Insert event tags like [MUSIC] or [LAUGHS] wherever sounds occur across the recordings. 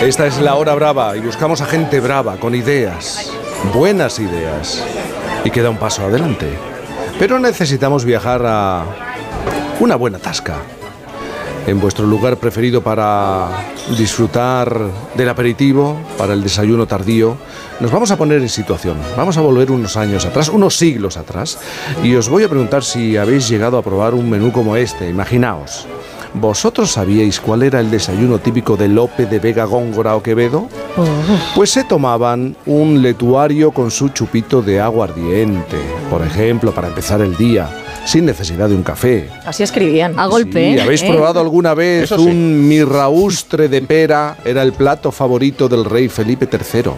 Esta es la hora brava y buscamos a gente brava, con ideas, buenas ideas, y que da un paso adelante. Pero necesitamos viajar a una buena tasca. En vuestro lugar preferido para disfrutar del aperitivo, para el desayuno tardío, nos vamos a poner en situación. Vamos a volver unos años atrás, unos siglos atrás, y os voy a preguntar si habéis llegado a probar un menú como este. Imaginaos. ¿Vosotros sabíais cuál era el desayuno típico de Lope de Vega Góngora o Quevedo? Pues se tomaban un letuario con su chupito de agua ardiente, por ejemplo, para empezar el día, sin necesidad de un café. Así escribían. A golpe. Sí, ¿Habéis ¿eh? probado alguna vez un mirraustre de pera? Era el plato favorito del rey Felipe III.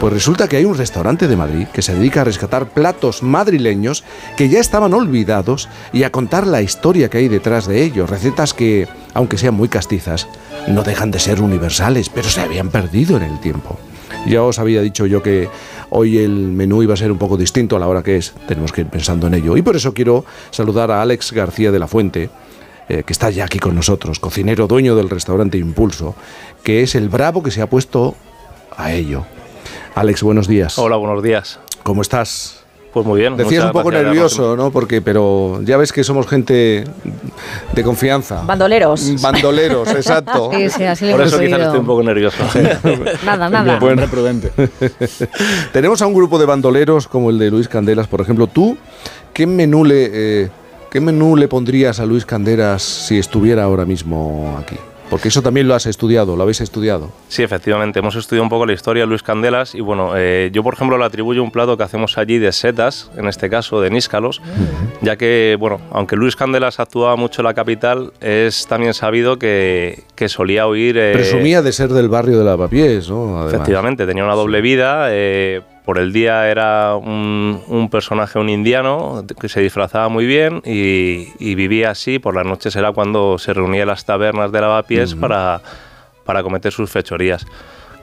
Pues resulta que hay un restaurante de Madrid que se dedica a rescatar platos madrileños que ya estaban olvidados y a contar la historia que hay detrás de ellos. Recetas que, aunque sean muy castizas, no dejan de ser universales, pero se habían perdido en el tiempo. Ya os había dicho yo que hoy el menú iba a ser un poco distinto a la hora que es. Tenemos que ir pensando en ello. Y por eso quiero saludar a Alex García de la Fuente, eh, que está ya aquí con nosotros, cocinero dueño del restaurante Impulso, que es el bravo que se ha puesto a ello. Alex, buenos días. Hola, buenos días. ¿Cómo estás? Pues muy bien. Decías un poco nervioso, ¿no? Porque, pero ya ves que somos gente de confianza. Bandoleros. Bandoleros, exacto. Sí, sí, así le Por hemos eso quizás estoy un poco nervioso. [LAUGHS] Nada, nada. Bueno, [LAUGHS] Tenemos a un grupo de bandoleros como el de Luis Candelas, por ejemplo. ¿Tú qué menú le, eh, qué menú le pondrías a Luis Candelas si estuviera ahora mismo aquí? Porque eso también lo has estudiado, lo habéis estudiado. Sí, efectivamente. Hemos estudiado un poco la historia de Luis Candelas y bueno, eh, yo por ejemplo le atribuyo un plato que hacemos allí de setas, en este caso de níscalos, ya que, bueno, aunque Luis Candelas actuaba mucho en la capital, es también sabido que, que solía oír... eh, Presumía de ser del barrio de Lavapiés, ¿no? Además. Efectivamente, tenía una doble vida. eh, por el día era un, un personaje, un indiano, que se disfrazaba muy bien y, y vivía así. Por las noches era cuando se reunía en las tabernas de lavapiés para, para cometer sus fechorías.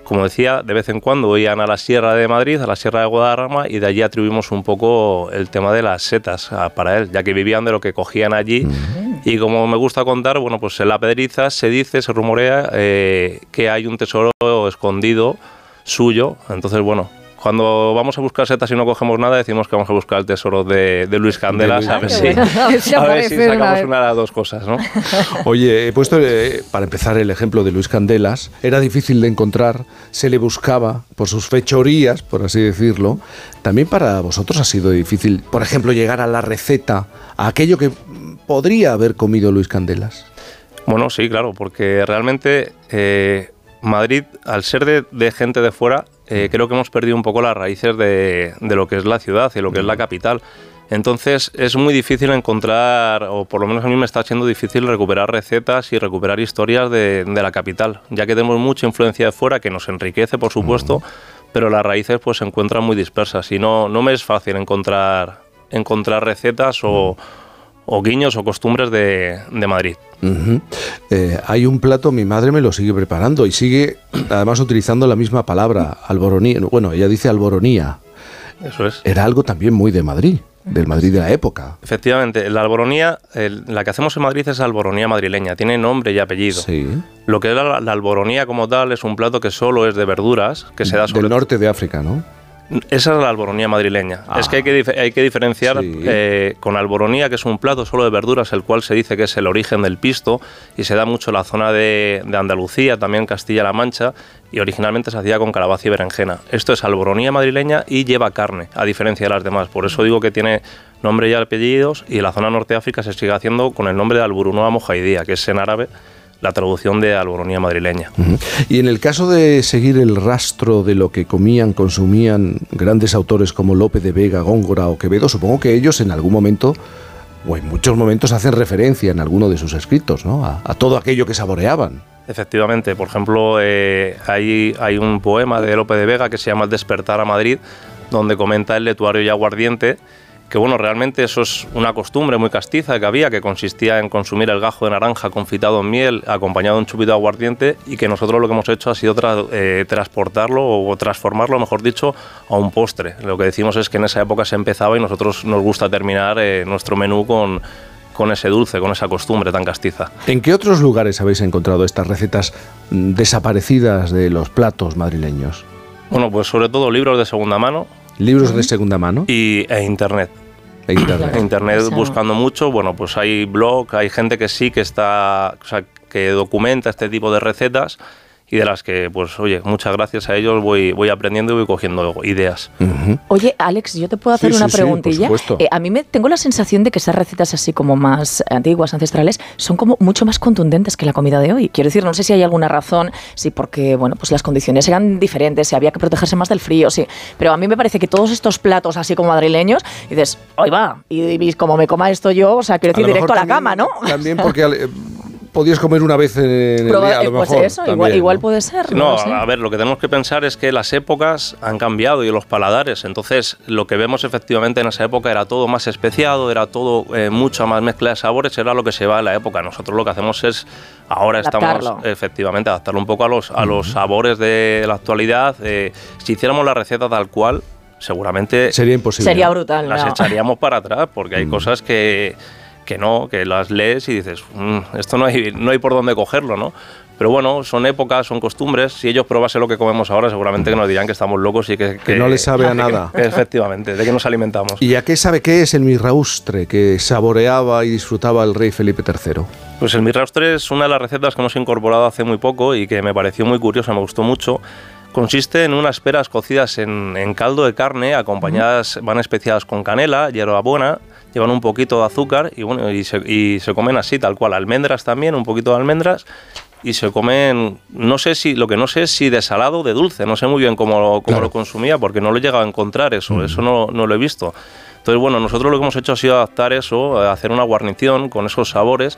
Como decía, de vez en cuando iban a la Sierra de Madrid, a la Sierra de Guadarrama, y de allí atribuimos un poco el tema de las setas ah, para él, ya que vivían de lo que cogían allí. Y como me gusta contar, bueno, pues en la Pedriza se dice, se rumorea eh, que hay un tesoro escondido suyo. Entonces, bueno, cuando vamos a buscar setas y no cogemos nada, decimos que vamos a buscar el tesoro de, de Luis Candelas, a ver si. A ver si a ver aparece si una sacamos una de las dos cosas, ¿no? [LAUGHS] Oye, he puesto eh, para empezar el ejemplo de Luis Candelas. Era difícil de encontrar, se le buscaba por sus fechorías, por así decirlo. También para vosotros ha sido difícil, por ejemplo, llegar a la receta, a aquello que podría haber comido Luis Candelas. Bueno, sí, claro, porque realmente eh, Madrid, al ser de, de gente de fuera, eh, creo que hemos perdido un poco las raíces de, de lo que es la ciudad y lo que es la capital. Entonces es muy difícil encontrar, o por lo menos a mí me está siendo difícil recuperar recetas y recuperar historias de, de la capital, ya que tenemos mucha influencia de fuera que nos enriquece, por supuesto, pero las raíces pues se encuentran muy dispersas. Y no, no me es fácil encontrar, encontrar recetas o, o guiños o costumbres de, de Madrid. Eh, hay un plato, mi madre me lo sigue preparando y sigue [CLEARS THROAT] además utilizando la misma palabra, alboronía. Bueno, ella dice alboronía. Eso es. Era algo también muy de Madrid, del Madrid de la época. Efectivamente, la alboronía, el- la que hacemos en Madrid es alboronía madrileña, tiene nombre y apellido. Sí. Lo que es la, la alboronía como tal es un plato que solo es de verduras, que se da sobre Del norte de África, ¿no? Esa es la alboronía madrileña. Ah. es que hay que, hay que diferenciar Sí. eh, con alboronía, que es un plato solo de verduras, el cual se dice que es el origen del pisto y se da mucho en la zona de, de Andalucía, también Castilla-La Mancha, y originalmente se hacía con calabaza y berenjena. Esto es alboronía madrileña y lleva carne, a diferencia de las demás. Por eso digo que tiene nombre y apellidos y en la zona norte de África se sigue haciendo con el nombre de alburunoa mojaidía, que es en árabe la traducción de alboronía madrileña. Y en el caso de seguir el rastro de lo que comían, consumían grandes autores como Lope de Vega, Góngora o Quevedo, supongo que ellos en algún momento, o en muchos momentos, hacen referencia en alguno de sus escritos, ¿no? A, a todo aquello que saboreaban. Efectivamente, por ejemplo, eh, hay, hay un poema de Lope de Vega que se llama El despertar a Madrid, donde comenta el letuario y aguardiente, que bueno, realmente eso es una costumbre muy castiza que había, que consistía en consumir el gajo de naranja confitado en miel, acompañado de un chupito de aguardiente, y que nosotros lo que hemos hecho ha sido tra- eh, transportarlo o transformarlo, mejor dicho, a un postre. Lo que decimos es que en esa época se empezaba y nosotros nos gusta terminar eh, nuestro menú con con ese dulce, con esa costumbre tan castiza. ¿En qué otros lugares habéis encontrado estas recetas mm, desaparecidas de los platos madrileños? Bueno, pues sobre todo libros de segunda mano. Libros de segunda mano. Y, e internet. E internet. internet buscando mucho, bueno, pues hay blog, hay gente que sí que está, o sea, que documenta este tipo de recetas y de las que, pues, oye, muchas gracias a ellos voy, voy aprendiendo y voy cogiendo ideas. Oye, Alex, yo te puedo hacer una preguntilla. Eh, a mí me tengo la sensación de que esas recetas así como más antiguas, ancestrales, son como mucho más contundentes que la comida de hoy. Quiero decir, no sé si hay alguna razón, si porque, bueno, pues las condiciones eran diferentes, si había que protegerse más del frío, sí. Pero a mí me parece que todos estos platos así como madrileños, dices, hoy va, y, como me coma esto yo, o sea, quiero decir, directo a la cama, ¿no? También porque [LAUGHS] podías comer una vez en el día, a lo pues mejor, eso, igual, puede ser. No, a ver, lo que tenemos que pensar es que las épocas han cambiado y los paladares. Entonces, lo que vemos efectivamente en esa época era todo más especiado, era todo eh, mucha más mezcla de sabores, era lo que se va en la época. Nosotros lo que hacemos es, ahora estamos efectivamente adaptarlo un poco a los, a los sabores de la actualidad. Eh, si hiciéramos la receta tal cual, seguramente sería imposible. Sería brutal. Las echaríamos para atrás porque hay cosas que que no, que las lees y dices, mm, esto no hay, no hay por dónde cogerlo, ¿no? Pero bueno, son épocas, son costumbres. Si ellos probasen lo que comemos ahora, seguramente que nos dirán que estamos locos y que... Que, no les sabe a [LAUGHS] nada. efectivamente, de que nos alimentamos. ¿Y a qué sabe qué es el mirraustre que saboreaba y disfrutaba el rey Felipe III? Pues el mirraustre es una de las recetas que hemos incorporado hace muy poco y que me pareció muy curiosa, me gustó mucho. Consiste en unas peras cocidas en, en caldo de carne, acompañadas, van especiadas con canela, hierbabuena, llevan un poquito de azúcar y, bueno, y, se, y se comen así, tal cual. Almendras también, un poquito de almendras y se comen, no sé si, lo que no sé es si de salado o de dulce, no sé muy bien cómo, cómo lo consumía porque no lo he llegado a encontrar eso, eso no, no, lo he visto. Entonces, bueno, nosotros lo que hemos hecho ha sido adaptar eso, hacer una guarnición con esos sabores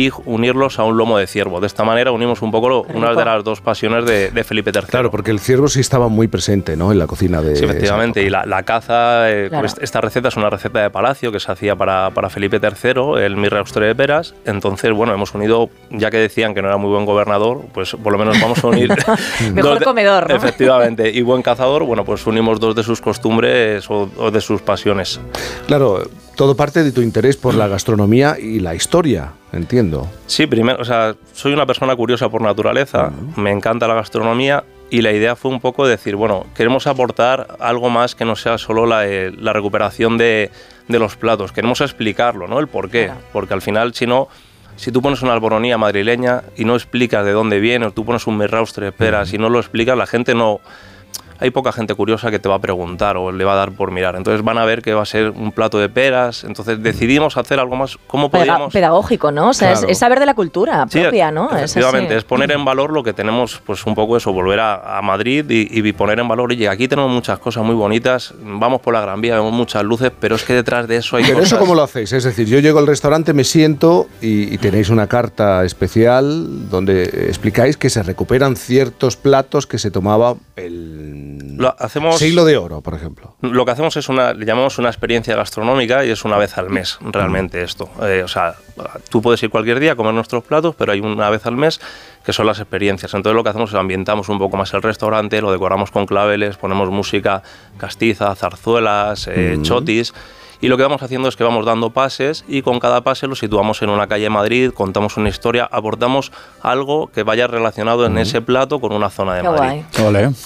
y unirlos a un lomo de ciervo. De esta manera unimos un poco una de las dos pasiones de, Felipe III. Claro, porque el ciervo sí estaba muy presente ¿no? en la cocina de... Sí, efectivamente, y la, caza, eh, pues esta receta es una receta de palacio que se hacía para, para Felipe III, el mirraustre de peras, entonces, bueno, hemos unido, ya que decían que no era muy buen gobernador, pues por lo menos vamos a unir... [LAUGHS] Mejor comedor, ¿no? Efectivamente, y buen cazador, bueno, pues unimos dos de sus costumbres o de sus pasiones. Claro, todo parte de tu interés por la gastronomía y la historia, entiendo. Sí, primero, o sea, soy una persona curiosa por naturaleza, me encanta la gastronomía y la idea fue un poco decir, bueno, queremos aportar algo más que no sea solo la, eh, recuperación de, los platos, queremos explicarlo, ¿no? El por qué, porque al final, si no, si tú pones una alboronía madrileña y no explicas de dónde viene, o tú pones un merraustre de peras y no lo explicas, la gente no hay poca gente curiosa que te va a preguntar o le va a dar por mirar. Entonces van a ver que va a ser un plato de peras. Entonces decidimos hacer algo más. ¿Cómo podíamos? Pedagógico, ¿no? O sea, es, saber de la cultura propia, ¿no? Efectivamente, es, poner en valor lo que tenemos, pues un poco eso, volver a, Madrid y, poner en valor. Oye, aquí tenemos muchas cosas muy bonitas. Vamos por la Gran Vía, vemos muchas luces, pero es que detrás de eso hay. Pero eso, ¿cómo lo hacéis? Es decir, yo llego al restaurante, me siento y, y tenéis una carta especial donde explicáis que se recuperan ciertos platos que se tomaba el lo hacemos, Siglo de oro, por ejemplo. Lo que hacemos es una, le llamamos una experiencia gastronómica y es una vez al mes, realmente esto. Eh, o sea, tú puedes ir cualquier día a comer nuestros platos, pero hay una vez al mes que son las experiencias. Entonces lo que hacemos es ambientamos un poco más el restaurante, lo decoramos con claveles, ponemos música castiza, zarzuelas, eh, chotis y lo que vamos haciendo es que vamos dando pases y con cada pase lo situamos en una calle de Madrid, contamos una historia, aportamos algo que vaya relacionado en ese plato con una zona de Madrid.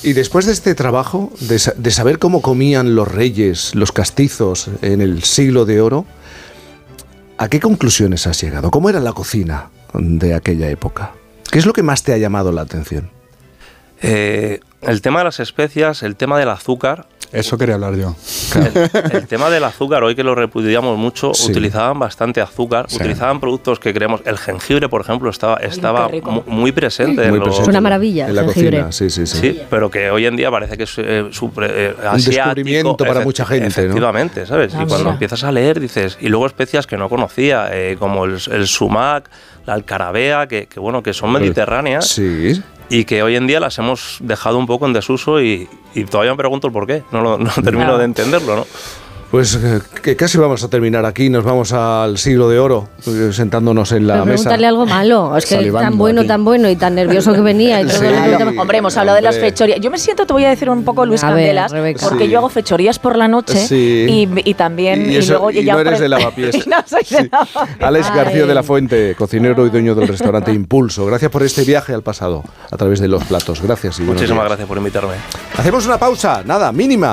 Y después de este trabajo, de, de saber cómo comían los reyes, los castizos en el siglo de oro, ¿a qué conclusiones has llegado? ¿Cómo era la cocina de aquella época? ¿Qué es lo que más te ha llamado la atención? Eh, el tema de las especias, el tema del azúcar, eso quería hablar yo. El, tema del azúcar, hoy que lo repudiamos mucho, utilizaban bastante azúcar, utilizaban productos que creemos. El jengibre, por ejemplo, estaba, estaba muy presente. Es una maravilla. En la cocina, sí, sí, sí. pero que hoy en día parece que es eh, eh, un descubrimiento para mucha gente. Efectivamente, ¿sabes? y cuando empiezas a leer, dices. Y luego especias que no conocía, eh, como el, sumac, la alcarabea, que, que, bueno, que son mediterráneas. Sí y que hoy en día las hemos dejado un poco en desuso y, todavía me pregunto el por qué, no, no termino de entenderlo, ¿no? Pues eh, que casi vamos a terminar aquí, nos vamos al siglo de oro, eh, sentándonos en la Pero mesa. pregúntale algo malo. Es que tan bueno, aquí. tan bueno y tan nervioso que venía y [LAUGHS] todo. Sí. el tema. Hombre, hemos hablado de las fechorías. Yo me siento, te voy a decir un poco Luis A Candelas, porque Sí. yo hago fechorías por la noche Sí. y, y también. Y, eso- luego y no eres de lavapiés. Y [LAUGHS] no soy de Sí. lavapiés. Alex Ay. García de la Fuente, cocinero y dueño del restaurante Impulso. Gracias por este viaje al pasado a través de los platos. Gracias y Muchísimas días. gracias por invitarme. Hacemos una pausa, nada, mínima.